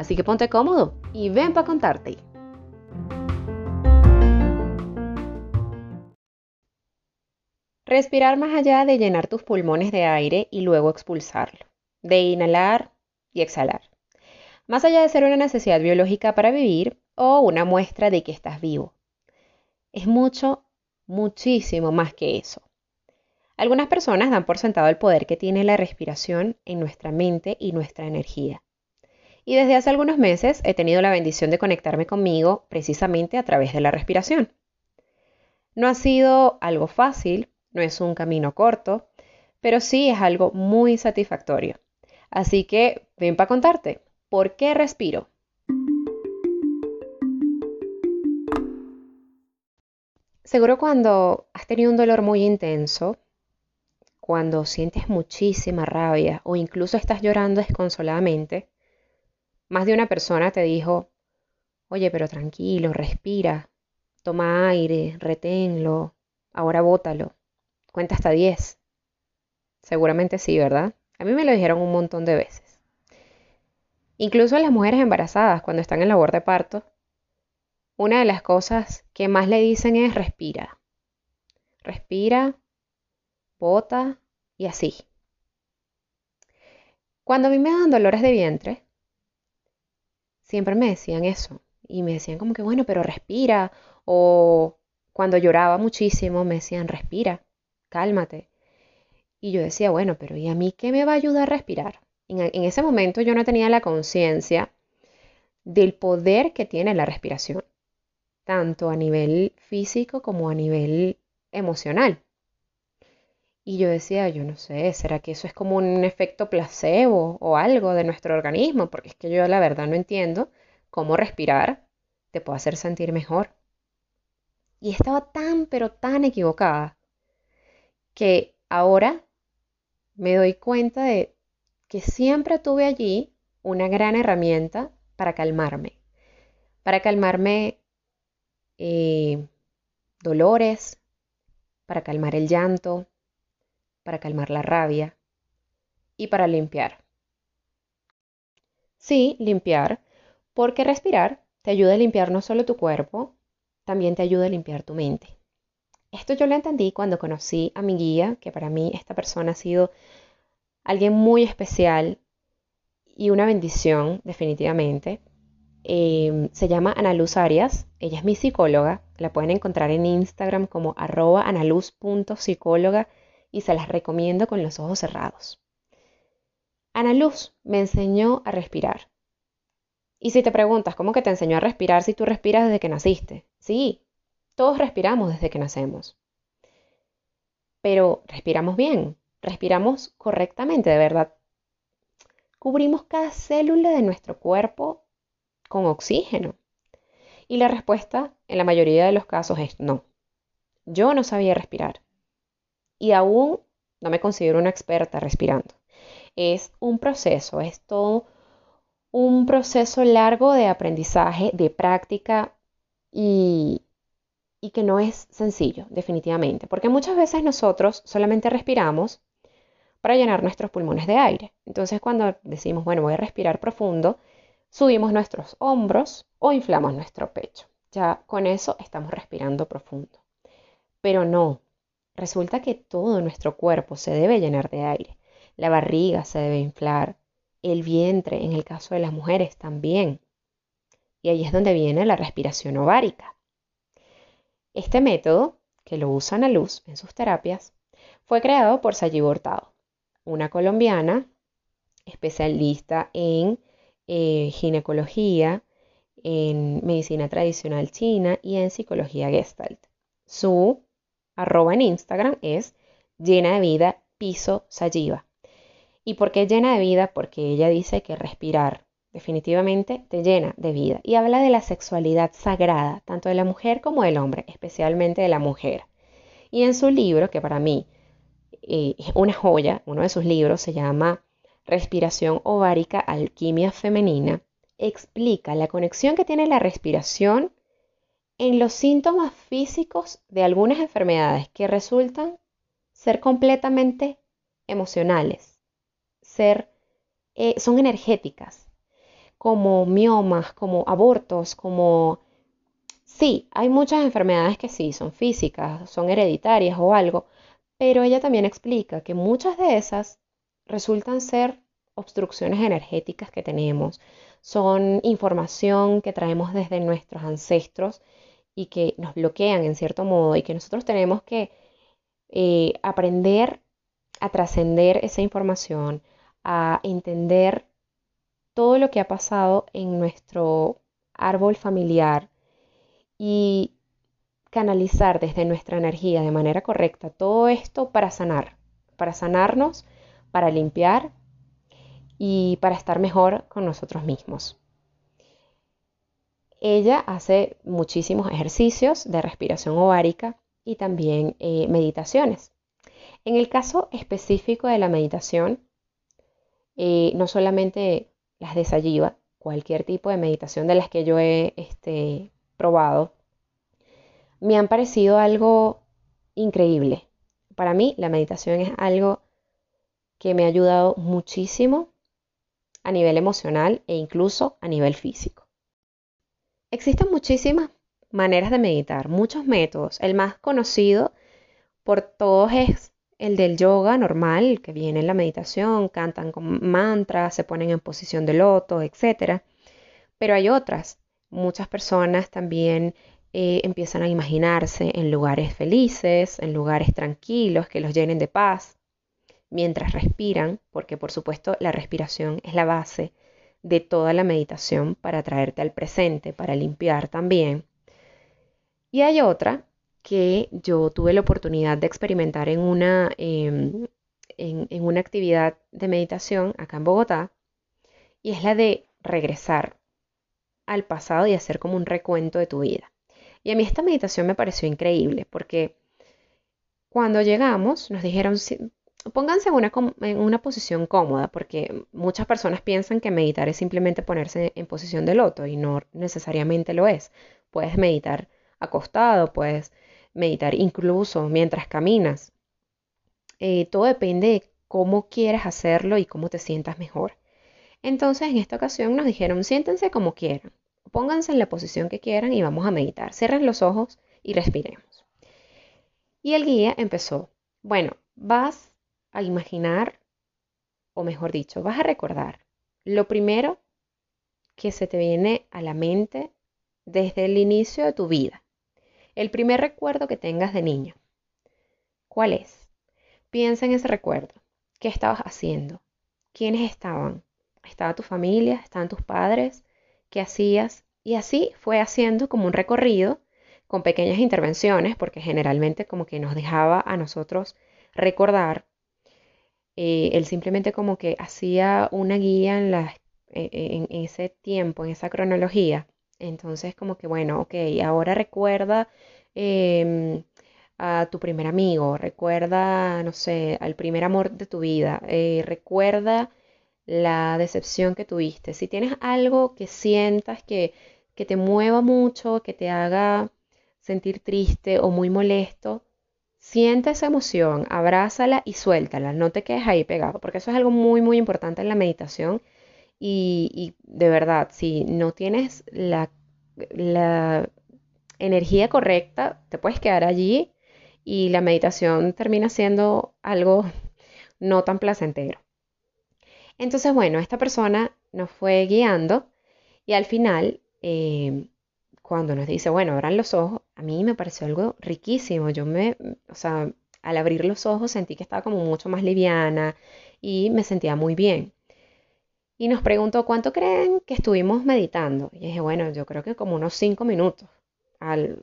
Así que ponte cómodo y ven para contarte. Respirar más allá de llenar tus pulmones de aire y luego expulsarlo, de inhalar y exhalar. Más allá de ser una necesidad biológica para vivir o una muestra de que estás vivo. Es mucho, muchísimo más que eso. Algunas personas dan por sentado el poder que tiene la respiración en nuestra mente y nuestra energía. Y desde hace algunos meses he tenido la bendición de conectarme conmigo precisamente a través de la respiración. No ha sido algo fácil, no es un camino corto, pero sí es algo muy satisfactorio. Así que ven para contarte, ¿por qué respiro? Seguro cuando has tenido un dolor muy intenso, cuando sientes muchísima rabia o incluso estás llorando desconsoladamente, más de una persona te dijo, oye, pero tranquilo, respira, toma aire, reténlo, ahora bótalo. Cuenta hasta 10. Seguramente sí, ¿verdad? A mí me lo dijeron un montón de veces. Incluso a las mujeres embarazadas, cuando están en labor de parto, una de las cosas que más le dicen es respira. Respira, bota y así. Cuando a mí me dan dolores de vientre, siempre me decían eso. Y me decían como que, bueno, pero respira. O cuando lloraba muchísimo, me decían, respira cálmate. Y yo decía, bueno, pero ¿y a mí qué me va a ayudar a respirar? En, ese momento yo no tenía la conciencia del poder que tiene la respiración, tanto a nivel físico como a nivel emocional. Y yo decía, yo no sé, ¿será que eso es como un efecto placebo o algo de nuestro organismo? Porque es que yo la verdad no entiendo cómo respirar te puede hacer sentir mejor. Y estaba tan, pero tan equivocada que ahora me doy cuenta de que siempre tuve allí una gran herramienta para calmarme, para calmarme eh, dolores, para calmar el llanto, para calmar la rabia y para limpiar. Sí, limpiar, porque respirar te ayuda a limpiar no solo tu cuerpo, también te ayuda a limpiar tu mente. Esto yo lo entendí cuando conocí a mi guía, que para mí esta persona ha sido alguien muy especial y una bendición, definitivamente. Em, se llama Ana Luz Arias, ella es mi psicóloga, la pueden encontrar en Instagram como arroba analuz.psicóloga y se las recomiendo con los ojos cerrados. Ana Luz me enseñó a respirar. Y si te preguntas, ¿cómo que te enseñó a respirar si tú respiras desde que naciste? Sí, todos respiramos desde que nacemos. Pero respiramos bien, respiramos correctamente, de verdad. Cubrimos cada célula de nuestro cuerpo con oxígeno. Y la respuesta en la mayoría de los casos es no. Yo no sabía respirar. Y aún no me considero una experta respirando. Es un proceso, es todo un proceso largo de aprendizaje, de práctica y, y que no es sencillo, definitivamente, porque muchas veces nosotros solamente respiramos para llenar nuestros pulmones de aire. Entonces cuando decimos, bueno, voy a respirar profundo, subimos nuestros hombros o inflamos nuestro pecho. Ya con eso estamos respirando profundo. Pero no, resulta que todo nuestro cuerpo se debe llenar de aire. La barriga se debe inflar, el vientre, en el caso de las mujeres también. Y ahí es donde viene la respiración ovárica. Este método, que lo usan a luz en sus terapias, fue creado por Sayi Hurtado, una colombiana especialista en eh, ginecología, en medicina tradicional china y en psicología gestalt. Su arroba en Instagram es llena de vida piso Sayiva. ¿Y por qué llena de vida? Porque ella dice que respirar definitivamente te llena de vida. Y habla de la sexualidad sagrada, tanto de la mujer como del hombre, especialmente de la mujer. Y en su libro, que para mí eh, es una joya, uno de sus libros se llama Respiración ovárica, alquimia femenina, explica la conexión que tiene la respiración en los síntomas físicos de algunas enfermedades que resultan ser completamente emocionales, ser, eh, son energéticas, como miomas, como abortos, como... Sí, hay muchas enfermedades que sí, son físicas, son hereditarias o algo, pero ella también explica que muchas de esas resultan ser obstrucciones energéticas que tenemos, son información que traemos desde nuestros ancestros y que nos bloquean en cierto modo y que nosotros tenemos que eh, aprender a trascender esa información, a entender todo lo que ha pasado en nuestro árbol familiar y canalizar desde nuestra energía de manera correcta todo esto para sanar, para sanarnos, para limpiar y para estar mejor con nosotros mismos. Ella hace muchísimos ejercicios de respiración ovárica y también eh, meditaciones. En el caso específico de la meditación, eh, no solamente las de cualquier tipo de meditación de las que yo he este, probado, me han parecido algo increíble. Para mí la meditación es algo que me ha ayudado muchísimo a nivel emocional e incluso a nivel físico. Existen muchísimas maneras de meditar, muchos métodos. El más conocido por todos es el del yoga normal, que viene en la meditación, cantan con mantras, se ponen en posición de loto, etc. Pero hay otras. Muchas personas también eh, empiezan a imaginarse en lugares felices, en lugares tranquilos, que los llenen de paz mientras respiran, porque por supuesto la respiración es la base de toda la meditación para traerte al presente, para limpiar también. Y hay otra que yo tuve la oportunidad de experimentar en una, em, en una actividad de meditación acá en Bogotá, y es la de regresar al pasado y hacer como un recuento de tu vida. Y a mí esta meditación me pareció increíble porque cuando llegamos nos dijeron, pónganse en una, posición cómoda, porque muchas personas piensan que meditar es simplemente ponerse en posición de loto y no necesariamente lo es. Puedes meditar acostado, puedes meditar incluso mientras caminas. Eh, todo depende de cómo quieres hacerlo y cómo te sientas mejor. Entonces, en esta ocasión nos dijeron, siéntense como quieran, pónganse en la posición que quieran y vamos a meditar. Cierren los ojos y respiremos. Y el guía empezó, bueno, vas a imaginar, o mejor dicho, vas a recordar lo primero que se te viene a la mente desde el inicio de tu vida. El primer recuerdo que tengas de niño. ¿Cuál es? Piensa en ese recuerdo. ¿Qué estabas haciendo? ¿Quiénes estaban? ¿Estaba tu familia? ¿Estaban tus padres? ¿Qué hacías? Y así fue haciendo como un recorrido con pequeñas intervenciones, porque generalmente como que nos dejaba a nosotros recordar eh, él simplemente como que hacía una guía en, la, e, e, en, ese tiempo, en esa cronología. Entonces como que, bueno, ok, ahora recuerda em, a tu primer amigo, recuerda, no sé, al primer amor de tu vida, eh, recuerda la decepción que tuviste. Si tienes algo que sientas que, que te mueva mucho, que te haga sentir triste o muy molesto, Siente esa emoción, abrázala y suéltala, no te quedes ahí pegado, porque eso es algo muy, muy importante en la meditación. Y, de verdad, si no tienes la, la energía correcta, te puedes quedar allí y la meditación termina siendo algo no tan placentero. Entonces, bueno, esta persona nos fue guiando y al final eh, cuando nos dice, bueno, abran los ojos, a mí me pareció algo riquísimo. Yo me, o sea, al abrir los ojos sentí que estaba como mucho más liviana y me sentía muy bien. Y nos preguntó, ¿cuánto creen que estuvimos meditando? Y dije, bueno, yo creo que como unos cinco minutos. Al,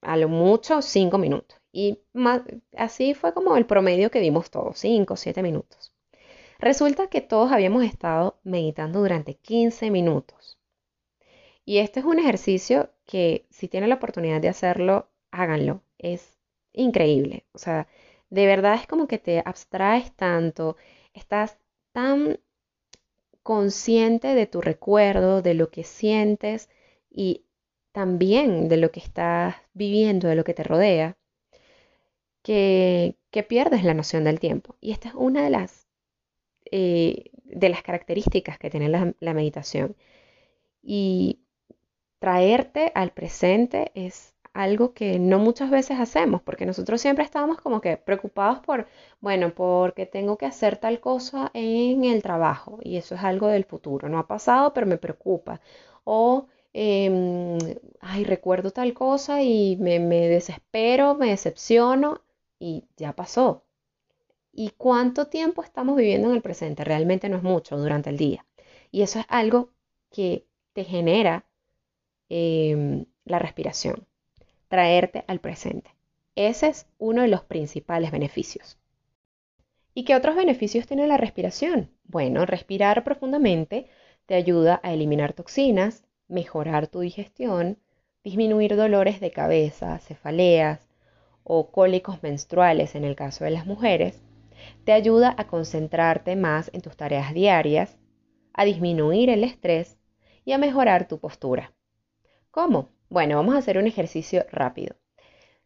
a, lo mucho cinco minutos. Y así fue como el promedio que dimos todos, cinco, siete minutos. Resulta que todos habíamos estado meditando durante 15 minutos. Y este es un ejercicio que si tienen la oportunidad de hacerlo, háganlo. Es increíble. O sea, de verdad es como que te abstraes tanto, estás tan consciente de tu recuerdo, de lo que sientes y también de lo que estás viviendo, de lo que te rodea, que, pierdes la noción del tiempo. Y esta es una de las, eh, de las características que tiene la, la meditación. Y traerte al presente es algo que no muchas veces hacemos, porque nosotros siempre estamos como que preocupados por, bueno, porque tengo que hacer tal cosa en el trabajo y eso es algo del futuro, no ha pasado, pero me preocupa. O, em, ay, recuerdo tal cosa y me, me desespero, me decepciono y ya pasó. ¿Y cuánto tiempo estamos viviendo en el presente? Realmente no es mucho durante el día. Y eso es algo que te genera em, la respiración, traerte al presente. Ese es uno de los principales beneficios. ¿Y qué otros beneficios tiene la respiración? Bueno, respirar profundamente te ayuda a eliminar toxinas, mejorar tu digestión, disminuir dolores de cabeza, cefaleas, o cólicos menstruales en el caso de las mujeres, te ayuda a concentrarte más en tus tareas diarias, a disminuir el estrés y a mejorar tu postura. ¿Cómo? Bueno, vamos a hacer un ejercicio rápido.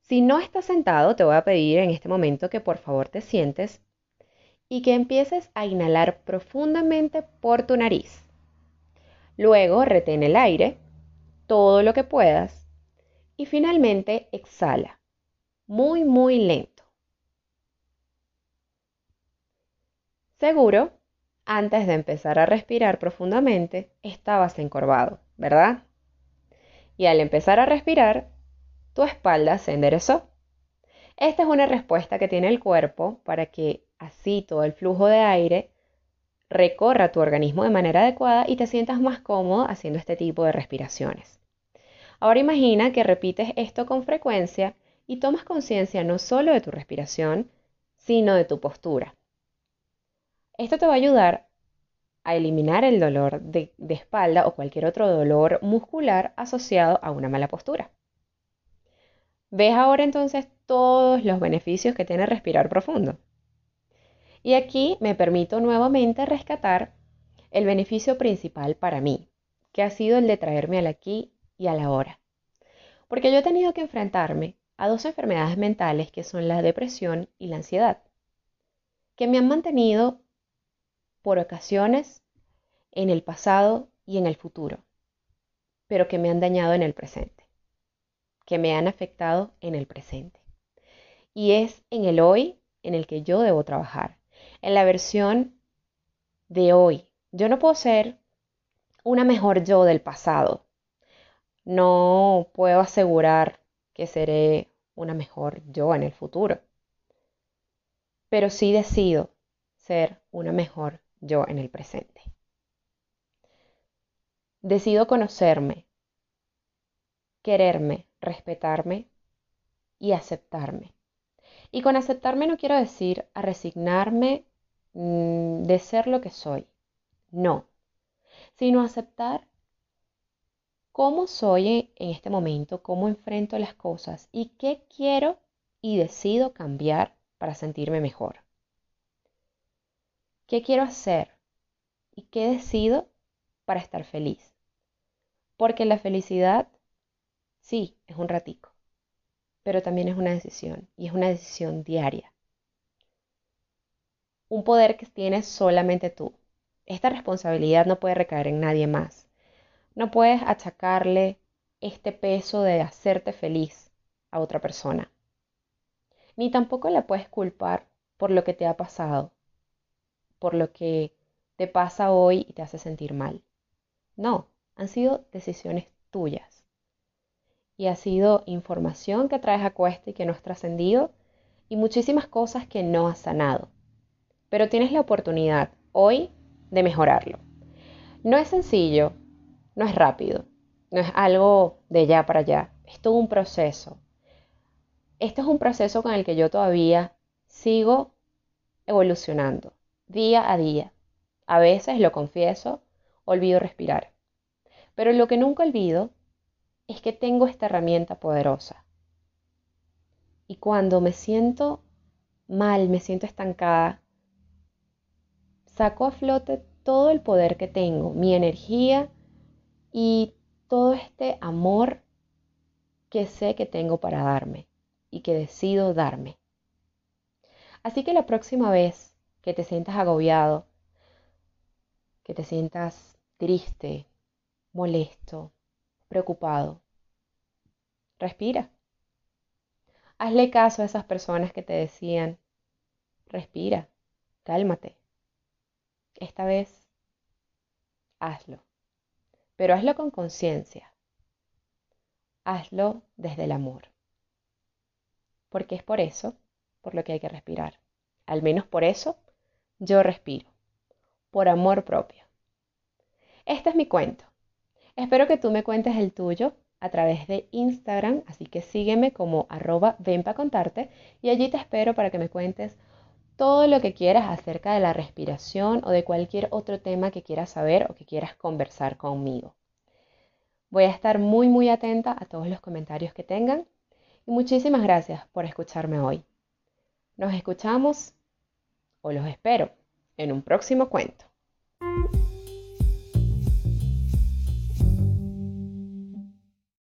Si no estás sentado, te voy a pedir en este momento que por favor te sientes y que empieces a inhalar profundamente por tu nariz. Luego retén el aire, todo lo que puedas, y finalmente exhala muy, muy lento. Seguro, antes de empezar a respirar profundamente, estabas encorvado, ¿verdad? Y al empezar a respirar, tu espalda se enderezó. Esta es una respuesta que tiene el cuerpo para que así todo el flujo de aire recorra tu organismo de manera adecuada y te sientas más cómodo haciendo este tipo de respiraciones. Ahora imagina que repites esto con frecuencia y tomas conciencia no solo de tu respiración, sino de tu postura. Esto te va a ayudar a eliminar el dolor de, espalda o cualquier otro dolor muscular asociado a una mala postura. ¿Ves ahora entonces todos los beneficios que tiene respirar profundo? Y aquí me permito nuevamente rescatar el beneficio principal para mí, que ha sido el de traerme al aquí y a la hora. Porque yo he tenido que enfrentarme a dos enfermedades mentales que son la depresión y la ansiedad, que me han mantenido por ocasiones en el pasado y en el futuro, pero que me han dañado en el presente, que me han afectado en el presente. Y es en el hoy en el que yo debo trabajar, en la versión de hoy. Yo no puedo ser una mejor yo del pasado. No puedo asegurar que seré una mejor yo en el futuro. Pero sí decido ser una mejor yo en el presente. Decido conocerme, quererme, respetarme y aceptarme. Y con aceptarme no quiero decir a resignarme mm, de ser lo que soy. No, sino aceptar cómo soy en este momento, cómo enfrento las cosas y qué quiero y decido cambiar para sentirme mejor. ¿Qué quiero hacer y qué decido para estar feliz? Porque la felicidad, sí, es un ratico, pero también es una decisión y es una decisión diaria. Un poder que tienes solamente tú. Esta responsabilidad no puede recaer en nadie más. No puedes achacarle este peso de hacerte feliz a otra persona. Ni tampoco la puedes culpar por lo que te ha pasado, por lo que te pasa hoy y te hace sentir mal. No, han sido decisiones tuyas. Y ha sido información que traes a cuesta y que no has trascendido y muchísimas cosas que no has sanado. Pero tienes la oportunidad hoy de mejorarlo. No es sencillo, no es rápido, no es algo de ya para allá, es todo un proceso. Este es un proceso con el que yo todavía sigo evolucionando. Día a día. A veces, lo confieso, olvido respirar. Pero lo que nunca olvido es que tengo esta herramienta poderosa. Y cuando me siento mal, me siento estancada, saco a flote todo el poder que tengo, mi energía y todo este amor que sé que tengo para darme y que decido darme. Así que la próxima vez que te sientas agobiado, que te sientas triste, molesto, preocupado, respira. Hazle caso a esas personas que te decían, respira, cálmate. Esta vez, hazlo. Pero hazlo con conciencia. Hazlo desde el amor. Porque es por eso por lo que hay que respirar. Al menos por eso yo respiro. Por amor propio. Este es mi cuento. Espero que tú me cuentes el tuyo a través de Instagram, así que sígueme como arroba ven contarte y allí te espero para que me cuentes todo lo que quieras acerca de la respiración o de cualquier otro tema que quieras saber o que quieras conversar conmigo. Voy a estar muy muy atenta a todos los comentarios que tengan y muchísimas gracias por escucharme hoy. Nos escuchamos o los espero en un próximo cuento.